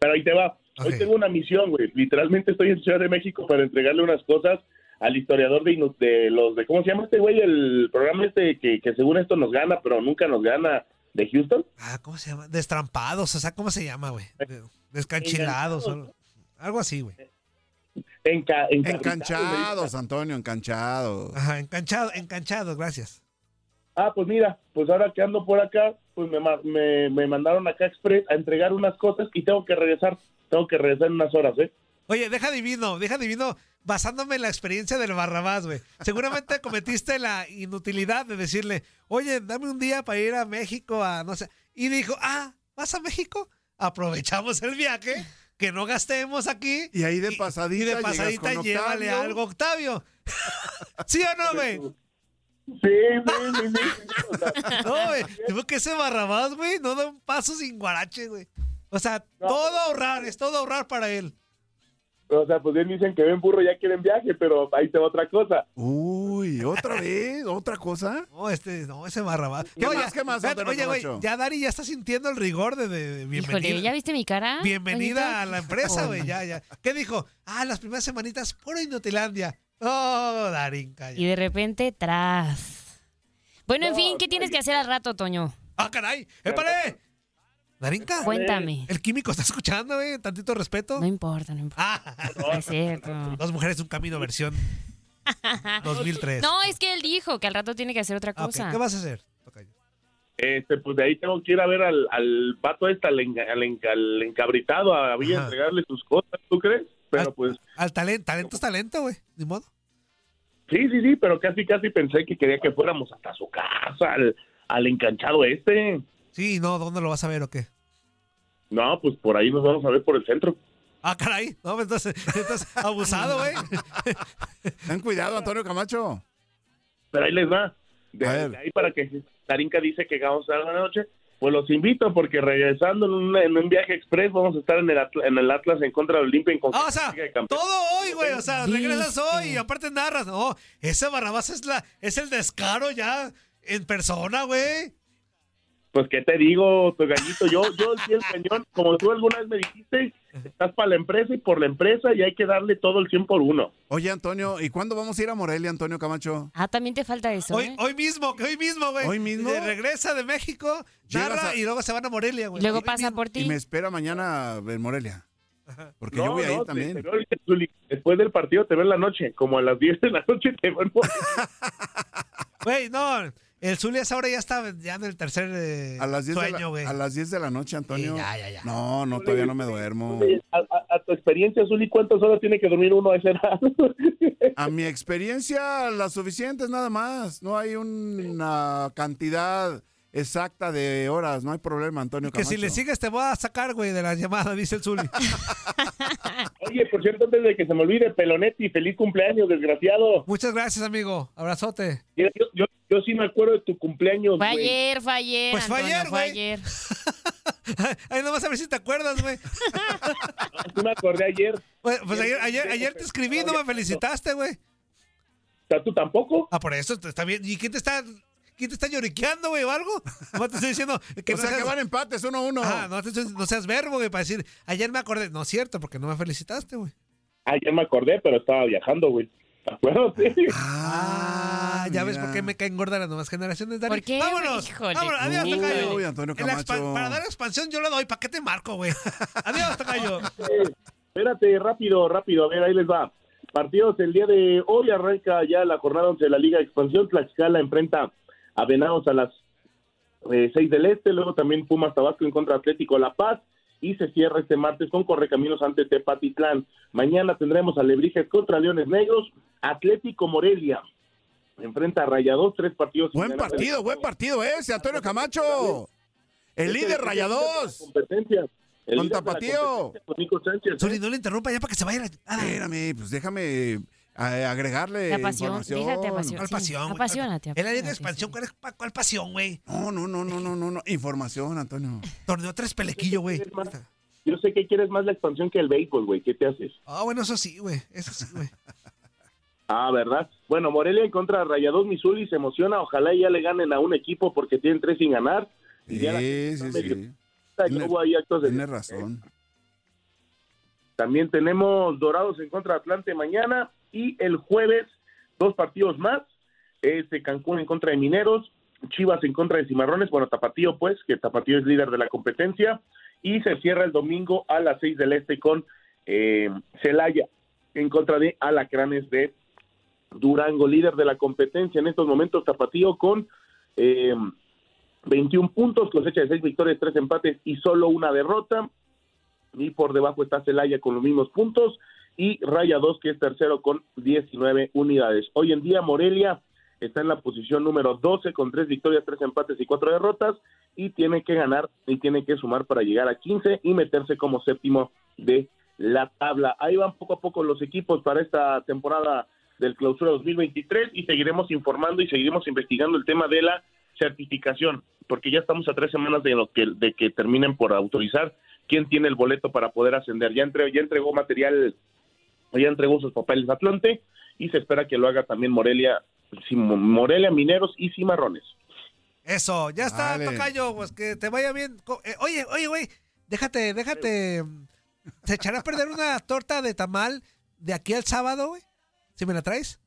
Pero ahí te va. Hoy tengo una misión, güey. Literalmente estoy en Ciudad de México para entregarle unas cosas al historiador de, Inu- de los de... ¿Cómo se llama este güey? El programa este que, que según esto nos gana, pero nunca nos gana de Houston. Ah, ¿cómo se llama? Destrampados, o sea, ¿cómo se llama, güey? De- Descanchilados, o- algo así, güey. Enca- Encanchados, Antonio, encanchados. Ajá, enganchado, enganchados, gracias. Ah, pues mira, pues ahora que ando por acá, pues me, me, me mandaron acá Express a entregar unas cosas y tengo que regresar. Tengo que regresar en unas horas, ¿eh? Oye, deja divino, deja divino, basándome en la experiencia del Barrabás, güey. Seguramente cometiste la inutilidad de decirle, oye, dame un día para ir a México, a no sé. Y dijo, ah, ¿vas a México? Aprovechamos el viaje, que no gastemos aquí. Y ahí de pasadita Y de pasadita con llévale Octavio. algo, Octavio. ¿Sí o no, güey? Sí, sí, sí, sí. No, güey. Digo que ese Barrabás, güey, no da un paso sin guarache, güey. O sea, todo ahorrar, es todo ahorrar para él. O sea, pues bien dicen que ven burro ya quieren viaje, pero ahí te va otra cosa. Uy, ¿otra vez? ¿Otra cosa? No, este, no, ese Barrabás. ¿Qué No, más, ya- qué más, espérate, Oye, güey, ya Dari ya está sintiendo el rigor de, de, de bienvenida. Híjole, ¿ya viste mi cara? Bienvenida a la empresa, güey, ya, ya. ¿Qué dijo? Ah, las primeras semanitas, puro Inutilandia. Oh, Darín, calla. Y de repente, tras. Bueno, en fin, ¿qué tienes que hacer al rato, Toño? ¡Ah, caray! ¡Épale! Darinka. Cuéntame. El químico está escuchando, güey. Tantito respeto. No importa, no importa. Ah, No es cierto. Dos mujeres, un camino, versión 2003. No, es que él dijo que al rato tiene que hacer otra Ah, cosa. ¿Qué vas a hacer? Este, pues de ahí tengo que ir a ver al, al pato este, al, enga- al enca- al encabritado, a Villa Ajá. entregarle sus cosas, ¿tú crees? Pero pues, Al talento, talento es talento, güey. Ni modo. sí, sí, sí, pero casi, casi pensé que quería que fuéramos hasta su casa, al, al enganchado este. Sí, no, ¿dónde lo vas a ver o qué? No, pues por ahí nos vamos a ver por el centro. Ah, caray. No, pues entonces, entonces abusado, güey. Ten cuidado, Antonio Camacho. Pero ahí les va. De, A ver. de ahí para que Tarinka dice que vamos a estar la noche, pues los invito porque regresando en un, en un viaje express vamos a estar en el, Atla- en el Atlas en contra del Olimpia en Ah, o sea, de todo hoy, güey. O sea, regresas hoy y aparte narras. No, ese Barrabás es, la, es el descaro ya en persona, güey. Pues qué te digo, tu gallito, yo, yo sí el cañón, como tú alguna vez me dijiste, estás para la empresa y por la empresa y hay que darle todo el 100 por uno. Oye, Antonio, ¿y cuándo vamos a ir a Morelia, Antonio Camacho? Ah, también te falta eso. Hoy, ¿eh? hoy mismo, que hoy mismo, güey. ¿Hoy mismo? De- regresa de México, narra a- y luego se van a Morelia, güey. Luego pasa por ti. Y me espera mañana en Morelia. Porque No, yo voy no, te- también. te veo. Después del partido te veo en la noche, como a las 10 de la noche te veo en Güey, no. El Zulias ahora ya está ya en el tercer eh, A las 10 de sueño, la, güey. a las 10 de la noche, Antonio. Sí, ya, ya, ya. No, no, todavía no me duermo. a, a- a tu experiencia, Zuli, ¿cuántas horas tiene que dormir uno a esa edad? A mi experiencia, las suficientes nada más. No hay una cantidad exacta de horas, no hay problema, Antonio Que si le sigues te voy a sacar, güey, de la llamada, dice el Zuli. Oye, por cierto, antes de que se me olvide, Pelonetti, feliz cumpleaños, desgraciado. Muchas gracias, amigo. Abrazote. Mira, Yo, yo, yo sí me acuerdo de tu cumpleaños, Fue güey. ayer, fue ayer. Pues fue ayer, fue güey. ayer. Ay, nomás a ver si te acuerdas, güey. Sí me acordé ayer. Pues, pues ayer, ayer, ayer te escribí, no me felicitaste, güey. O sea, ¿tú tampoco? Ah, por eso está bien. ¿Y quién te está, quién te está lloriqueando, güey, o algo? No te estoy diciendo que o no sea, seas... que van empates, uno a uno. Ah, no, te estoy- no seas verbo, güey, para decir, ayer me acordé. No es cierto, porque no me felicitaste, güey. Ayer me acordé, pero estaba viajando, güey. ¿Te acuerdas? Ah, ya ves por qué me caen gordas las nuevas generaciones, Dani. ¿Por qué, Vámonos. Híjole. Vámonos, adiós, Tocayo. Uy, Antonio la Camacho. para dar expansión yo lo doy, ¿para qué te marco, güey? adiós, Tocayo. Espérate, rápido, rápido. A ver, ahí les va. Partidos el día de hoy arranca ya la jornada 11 de la Liga de Expansión. Tlaxcala enfrenta a Venados a las eh, 6 del Este. Luego también Pumas Tabasco en contra Atlético La Paz. Y se cierra este martes con Correcaminos ante Tepatitlán. Mañana tendremos a Lebrijes contra Leones Negros. Atlético Morelia enfrenta a Rayados. Tres partidos. Buen partido, buen partido ese, Antonio Camacho. El líder Rayados. El Con Tapatío. Nico Sánchez. ¿eh? No le interrumpa ya para que se vaya. Ah, Espérame, pues déjame eh, agregarle Te apasiona, información. ¿Cuál sí, pasión? güey? Apasionate, En la Liga de expansión, ¿cuál, es, pa- cuál pasión, güey? No, no, no, no, no, no, no. Información, Antonio. Torneo tres pelequillo, güey. Yo sé que quieres más la expansión que el béisbol, güey. ¿Qué te haces? Ah, bueno, eso sí, güey. Eso sí, güey. Ah, ¿verdad? Bueno, Morelia en contra de Rayados Missouri se emociona. Ojalá ya le ganen a un equipo porque tienen tres sin ganar. Y ya la- Sí, sí, medio- sí. ya Tiene- hubo ahí actos de- Tienes razón. También tenemos Dorados en contra de Atlante mañana y el jueves dos partidos más. Este Cancún en contra de Mineros, Chivas en contra de Cimarrones, bueno, Tapatío pues, que Tapatío es líder de la competencia y se cierra el domingo a las 6 del Este con eh, Celaya en contra de Alacranes de Durango, líder de la competencia en estos momentos Tapatío con eh, 21 puntos, cosecha de 6 victorias, 3 empates y solo una derrota y por debajo está Celaya con los mismos puntos y Raya 2 que es tercero con 19 unidades. Hoy en día Morelia está en la posición número 12 con 3 victorias, 3 empates y 4 derrotas y tiene que ganar y tiene que sumar para llegar a 15 y meterse como séptimo de la tabla. Ahí van poco a poco los equipos para esta temporada del clausura 2023 y seguiremos informando y seguiremos investigando el tema de la certificación, porque ya estamos a tres semanas de, lo que, de que terminen por autorizar quién tiene el boleto para poder ascender. Ya, entre, ya entregó material, ya entregó sus papeles Atlante y se espera que lo haga también Morelia, Sim- Morelia, Mineros y Cimarrones. Eso, ya está, Vale. Tocayo, pues que te vaya bien. Eh, oye, oye, güey, déjate, déjate. ¿Se echará a perder una torta de tamal de aquí al sábado, güey? ¿Si me la traes?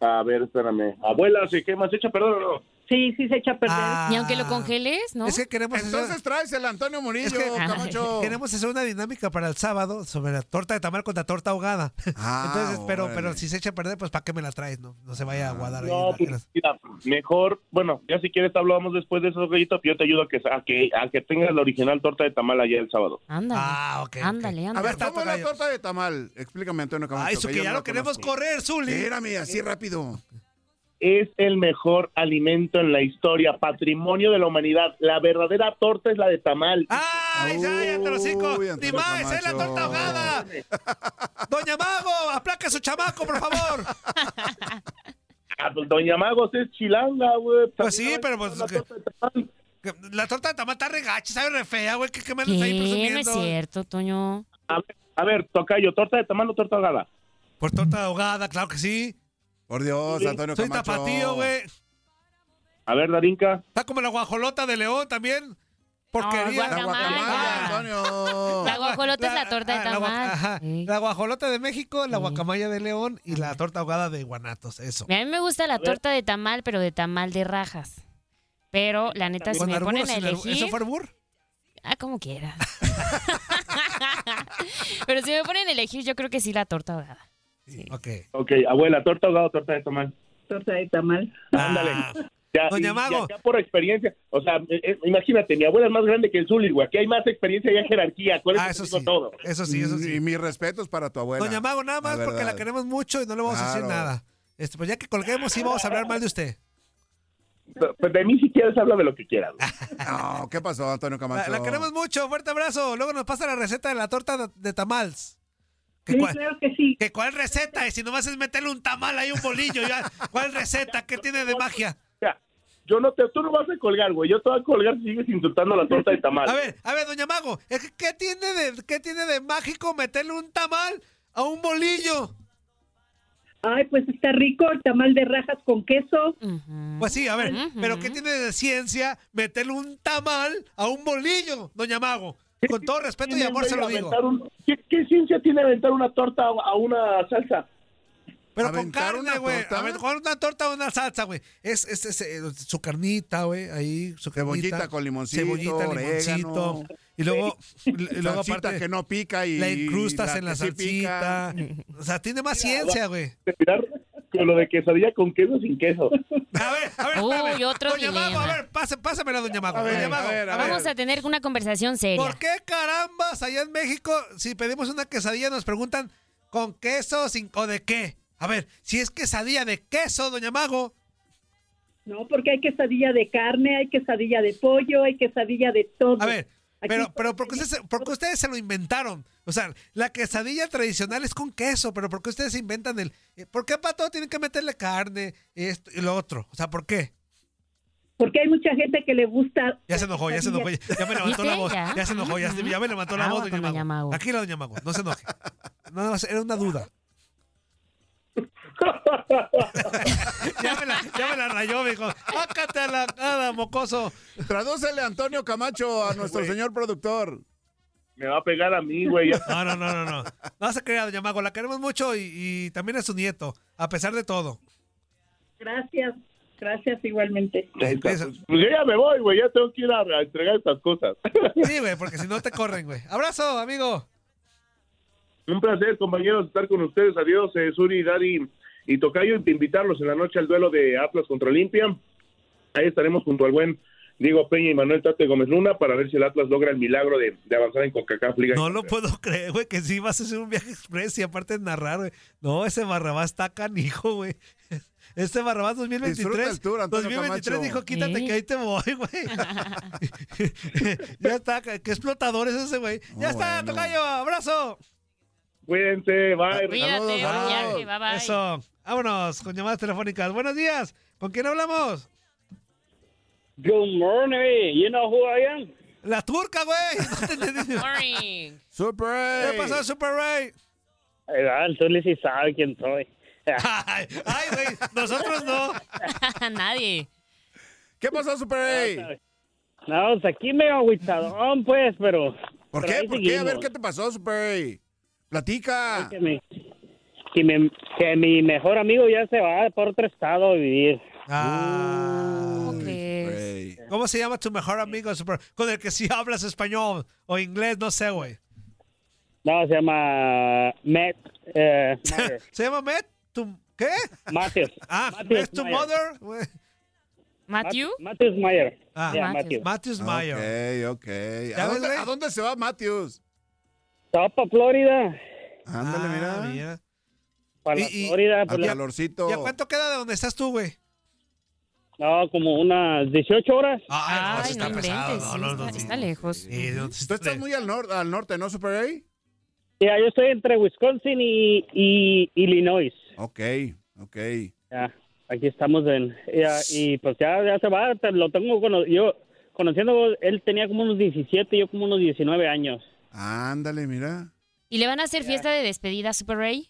A ver, espérame. Abuela, ¿se qué más echa? Perdón, no. Sí, sí se echa a perder. Y aunque lo congeles, ¿no? Es que queremos hacer, Entonces traes el Antonio Murillo, es que Camacho. queremos hacer una dinámica para el sábado sobre la torta de tamal contra torta ahogada. Ah, Entonces, pero, órale. pero si se echa a perder, pues ¿para qué me la traes? No, no se vaya a guardar ahí. No, la- pues, mira, mejor, bueno, ya si quieres hablamos después de eso, Gallito, yo te ayudo a que, a que, a que tengas la original torta de tamal allá el sábado. Ándale. Ah, ok. ok. Ándale, A ándale. ver, ¿cómo es la torta de tamal? Explícame, Antonio Camacho. Ah, eso que ya no lo queremos conozco. correr, Zuli. Espérame, así rápido. Es el mejor alimento en la historia, patrimonio de la humanidad. La verdadera torta es la de tamal. ¡Ay, ya, ya te lo cico! Uy, ¡Ni más, es la Camacho. torta ahogada! ¡Doña Mago, aplaque a su chamaco, por favor! Ah, pues, Doña Magos es chilanga, güey. Pues sí, pero pues... La que- torta de tamal. La torta de tamal está regacha, sabe re fea, güey. ¿Qué, qué me andas ahí ¿Qué? No presumiendo? es cierto, Toño. A ver, a ver, Tocayo, ¿torta de tamal o torta ahogada? Por torta ahogada, claro que sí. Por Dios, Sí. Antonio Soy Camacho. tapatío, güey. A ver, Darinka. Está como la guajolota de León también. Porquería. No, La guacamaya, Guacamaya. Antonio. La guajolota es la torta de ah, la tamal. Sí. La guajolota de México, la Sí. guacamaya de León y la torta ahogada de Guanatos, eso. A mí me gusta la torta de tamal, pero de tamal de rajas. Pero la neta, si ¿Con me ponen a albur? ¿Eso elegir. fue albur? Ah, como quieras. pero si me ponen a elegir, yo creo que sí la torta ahogada. Sí. Ok. Ok, abuela, ¿torta ahogada o torta de tamal? Torta de tamal. Ándale. Ah, Ya, Doña y- Mago. y acá por experiencia, o sea, eh, eh, imagínate, mi abuela es más grande que el Zuli, güey. Aquí hay más experiencia y hay jerarquía. ¿Cuál es ah, el eso digo sí. todo? Eso sí, eso Y sí. mis respetos para tu abuela. Doña Mago, nada más La porque la queremos mucho y no le vamos a decir nada. Este, pues ya que colguemos, sí vamos a hablar mal de usted. Pues de mí si quieres habla de lo que quieras. güey. No, ¿qué pasó, Antonio La, Camacho? la queremos mucho, fuerte abrazo. Luego nos pasa la receta de la torta de, de tamals. Sí, cuál- claro que sí. ¿Que ¿Cuál receta? Y si nomás es meterle un tamal ahí, un bolillo, ya. ¿Cuál receta? ¿Qué tiene de magia? Yo no te, tú no vas a colgar, güey. Yo te voy a colgar si sigues insultando la torta de tamal. A ver, a ver, doña Mago, es que ¿qué tiene de, qué tiene de mágico meterle un tamal a un bolillo? Ay, pues está rico el tamal de rajas con queso. Pues sí, a ver, pero ¿qué tiene de ciencia meterle un tamal a un bolillo, doña Mago? Con todo respeto y amor se lo digo. un- ¿Qué, qué ciencia tiene aventar una torta a una salsa? Pero con ¿Aventar carne, una güey. A ver, con una torta o una salsa, güey. Es, es, es, eh, su carnita, güey. Ahí, su Cebollita carnita. con limoncito, Cebollita, limoncito. orégano. Y luego, y luego Salsita aparte, que no pica y la incrustas la en la sí salsita. O sea, tiene más ciencia, güey. Con lo de quesadilla con queso sin queso. A ver, a ver, Uy, otro Doña Mago, a ver, pase, pásamela, doña Mago. A ver, doña a Mago, ver, a ver. Vamos a tener una conversación seria. ¿Por qué carambas allá en México, si pedimos una quesadilla, nos preguntan con queso sin, o de qué? A ver, si es quesadilla de queso, doña Mago. No, porque hay quesadilla de carne, hay quesadilla de pollo, hay quesadilla de todo. A ver, pero, pero porque ustedes, porque ustedes se lo inventaron. O sea, la quesadilla tradicional es con queso, pero porque ustedes inventan el... eh, ¿Por qué para todo tienen que meterle carne, esto y lo otro? O sea, ¿por qué? Porque hay mucha gente que le gusta. Ya se enojó, ya se enojó, ya, ya me levantó la voz, Ya. se enojó, ya, se- ya me levantó la voz, doña Mago. doña Mago. Aquí la doña Mago, no se enoje. Nada más, era una duda. ya, me la, ya me la rayó, mijo. Sácate a la nada, mocoso. Tradúcele, Antonio Camacho, a nuestro señor productor. Me va a pegar a mí, güey. No, no, no, no, no. No se crea, doña Mago, la queremos mucho y, y también es su nieto, a pesar de todo. Gracias, gracias igualmente. Eso. Pues yo ya me voy, güey. Ya tengo que ir a, a entregar estas cosas. Sí, güey, porque si no te corren, güey. Abrazo, amigo. Un placer, compañeros, estar con ustedes. Adiós, eh, Suri, Dari y Tocayo. Invitarlos en la noche al duelo de Atlas contra Olimpia. Ahí estaremos junto al buen Diego Peña y Manuel Tate Gómez Luna para ver si el Atlas logra el milagro de, de avanzar en CONCACAF Liga. No lo puedo creer, güey, que sí vas a hacer un viaje express y aparte de narrar, güey. No, ese Barrabás está canijo, güey. Este Barrabás Disfruta 2023. el tour, Antonio 2023 Camacho. dijo, quítate ¿Eh? que ahí te voy, güey. ya está, qué explotador es ese, güey. Ya Oh, está, bueno. Tocayo, abrazo. Cuídense, bye. Cuídate, Saludos, bye bye. Eso. Vámonos con llamadas telefónicas. Buenos días. ¿Con quién hablamos? Good morning. You know who I am? La turca, güey. Morning. Super ¿Qué pasó, Super Ray? El Tuli sí sabe quién soy. Ay, ay, güey. Nosotros no. Nadie. ¿Qué pasó, Super A? No, pues aquí medio agüitadón, pues, pero... ¿Por pero qué? ¿Por qué? A ver. ¿qué te pasó, Super A? Platica. Que mi, que, mi, que mi mejor amigo ya se va por otro estado a vivir. Ah. ¿Cómo se llama tu mejor amigo? Con el que sí hablas español o inglés, no sé, güey. No, se llama Matt Meyer. ¿Se llama Matt? ¿Tu qué? Matthews. Ah, Matthews ¿es tu Meyer. mother? ¿Matthew? Matthews Meyer. Ah, Yeah, Matthews. Matthews Mayer. Ok, ok. ¿Ya ¿A dónde? ¿A dónde se va Matthews? Estaba para Florida. Ándale, Ah, mira. mira. Para Y- y- Florida. Al Pues, la- calorcito. ¿Y a cuánto queda de donde estás tú, güey? no, como unas 18 horas. Ah, Ay, no inventes. sí, está, está lejos. Sí, Tú estás muy al, nor- al norte, ¿no, Super A? Ya, yo estoy entre Wisconsin y, y Illinois. Ok, ok. Ya, aquí estamos en... ya, y pues ya, ya se va, te- lo tengo cono- yo conociendo, él tenía como unos 17, yo como unos 19 años. Ándale, mira. ¿Y le van a hacer fiesta de despedida, Super Ray?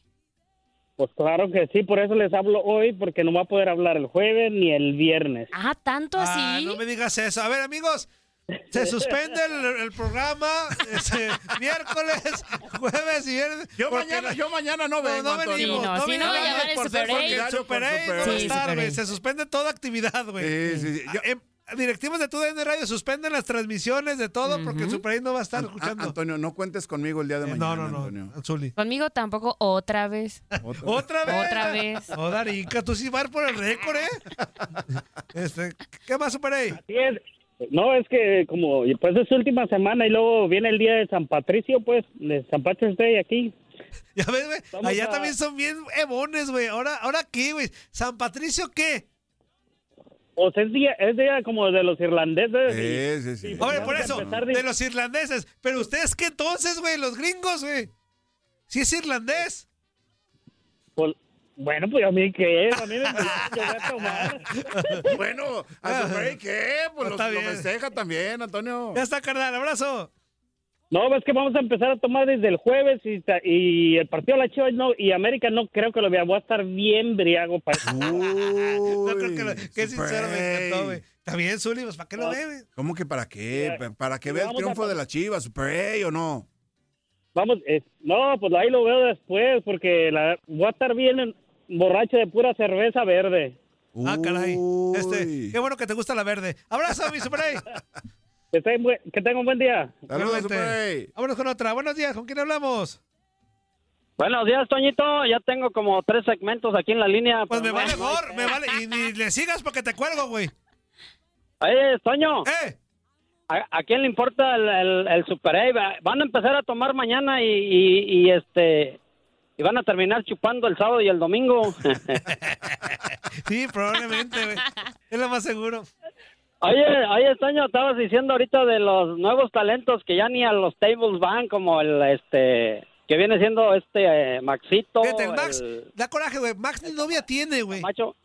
Pues claro que sí, por eso les hablo hoy, porque no va a poder hablar el jueves ni el viernes. Ah, ¿tanto así? Ah, no me digas eso. A ver, amigos, se suspende el, el programa este, miércoles, jueves y viernes. Yo mañana, no- yo mañana no no, vengo, no Antonio. venimos. Sí, no, si no, venimos ya van el por Super ser A. el Super A no a Sí, estar, Super güey. A. Se suspende toda actividad, güey. Sí, sí, sí. Yo- Ah, em, directivos de TUDN Radio suspenden las transmisiones de todo porque el Super A no va a estar An- escuchando. a- Antonio, no cuentes conmigo el día de Eh, mañana. no, no, Antonio. no. Zuli. Conmigo tampoco otra vez. Otra- ¿Otra vez? Otra vez. Oh, Darica, tú sí vas por el récord, ¿eh? Este, ¿Qué más, Super es- No, es que como pues es última semana y luego viene el día de San Patricio, pues, de San Patrick's Day aquí. Ya ves, güey. Allá a- también son bien ebones, güey. Ahora, ¿ahora qué, güey? ¿San Patricio qué? O sea, es día, es día como de los irlandeses. Sí, sí, sí. Hombre, vamos por eso, de- de los irlandeses. Pero ustedes, ¿qué entonces, güey? Los gringos, güey. Si es irlandés. Pues, bueno, pues a mí qué es, a mí me yo voy a tomar. Bueno, a su rey, ¿qué? Pues lo, Está lo festeja también, Antonio. Ya está, carnal. Abrazo. No, es que vamos a empezar a tomar desde el jueves y, el partido de la Chivas no, y América no creo que lo vea. Voy a estar bien briago para No creo que lo, qué sincero me encantó, güey. Está bien, Zuli, pues ¿para qué lo güey? ¿Cómo que para qué? ¿Para que vea el a triunfo de la Chivas, Super o no? Vamos, eh, no, pues ahí lo veo después porque la, voy a estar bien en- borracho de pura cerveza verde. Ah, caray. Uy. Este, qué bueno que te gusta la verde. Abrazo, mi Super. Que tengan, buen- que tengan un buen día. Saludos. Vámonos con otra. Buenos días, ¿con quién hablamos? Buenos días, Toñito. Ya tengo como tres segmentos aquí en la línea. Pues me no- vale no gor, me vale. Y ni le sigas porque te cuelgo, güey. Oye, Toño. ¡Eh! ¿A, a quién le importa el, el, el Super A? Va- Van a empezar a tomar mañana y, y, y, este y van a terminar chupando el sábado y el domingo. Sí, probablemente, güey. Es lo más seguro. Oye, oye, Toño, estabas diciendo ahorita de los nuevos talentos que ya ni a los tables van, como el este que viene siendo este eh, Maxito. Fíjate, el Max, el da coraje, güey. Max ni novia tiene, güey. Macho.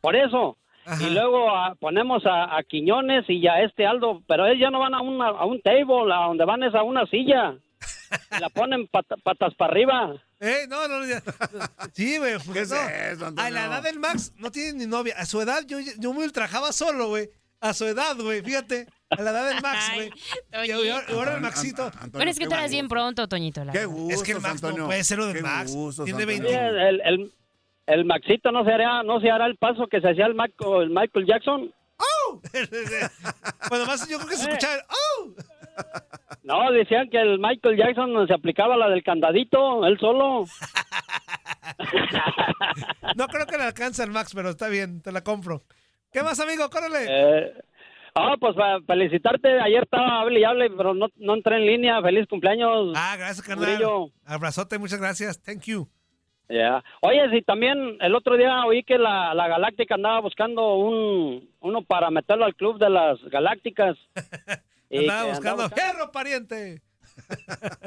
Por eso. Ajá. Y luego ah, ponemos a, a Quiñones y a este Aldo, pero ellos ya no van a, una, a un table, a donde van es a una silla. Y la ponen pata- patas para arriba. Eh, no, no, ya. Sí, güey. ¿Qué es no. eso? A la edad del Max no tiene ni novia. A su edad yo, yo me ultrajaba solo, güey. A su edad, güey. Fíjate. A la edad del Max, güey. Y ahora, el Maxito. An- Antonio, Bueno, es que tú eras bien pronto, Toñito. la Qué gusto, Es que el Max no Antonio. puede ser lo del Qué Max. gustos, Tiene Antonio. 20. El, el, el Maxito no se hará, no se hará el paso que se hacía el Michael, el Michael Jackson. ¡Oh! Bueno, más yo creo que se escuchaba el ¡Oh! No, decían que el Michael Jackson se aplicaba la del candadito, él solo. No creo que le alcance al Max, pero está bien, te la compro. ¿Qué más, amigo? Córrele. Eh, ah, pues para felicitarte. Ayer estaba hable y hable, pero no, no entré en línea. Feliz cumpleaños. Ah, gracias, carnal. Abrazote, muchas gracias. Thank you. Ya. Oye, si también el otro día oí que la, la Galáctica andaba buscando un uno para meterlo al club de las Galácticas. Y Andaba buscando perro pariente.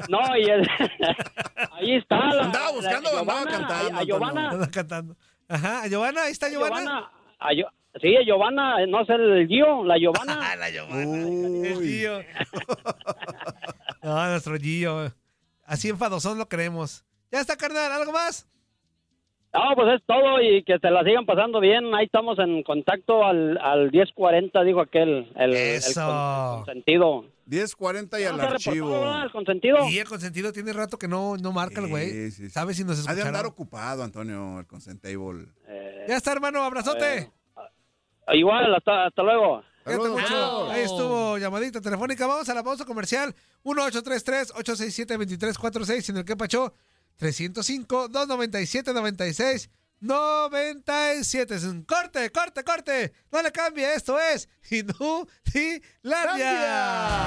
No, y el- ahí está. La, ¿Andaba buscando la andaba Giovanna, cantando, A, a Giovanna. Anda cantando. Ajá, Giovanna, ahí está Giovanna. Giovanna, a Gio- sí, Giovanna, no es el Gio, la Giovanna. Ah, la Giovanna. El Gio. no, nuestro Gio. Así enfadosón lo creemos. Ya está, carnal, ¿algo más? No, pues es todo y que se la sigan pasando bien. Ahí estamos en contacto al, al 1040, dijo aquel. El, el Eso. con- consentido. 10.40 y ¿No al archivo. el consentido? Y el consentido tiene rato que no, no marca el güey. Sí, sí, sí. ¿Sabes si nos Ha de andar ocupado, Antonio, el Consentable. Eh, Ya está, hermano, abrazote. Igual, hasta, hasta luego. Saludos. Ahí estuvo llamadita telefónica. Vamos a la pausa comercial. 1833-867-2346 en el que pachó 305-297-96. 97 es un corte, corte, corte. No le cambie, esto es Inutilandia.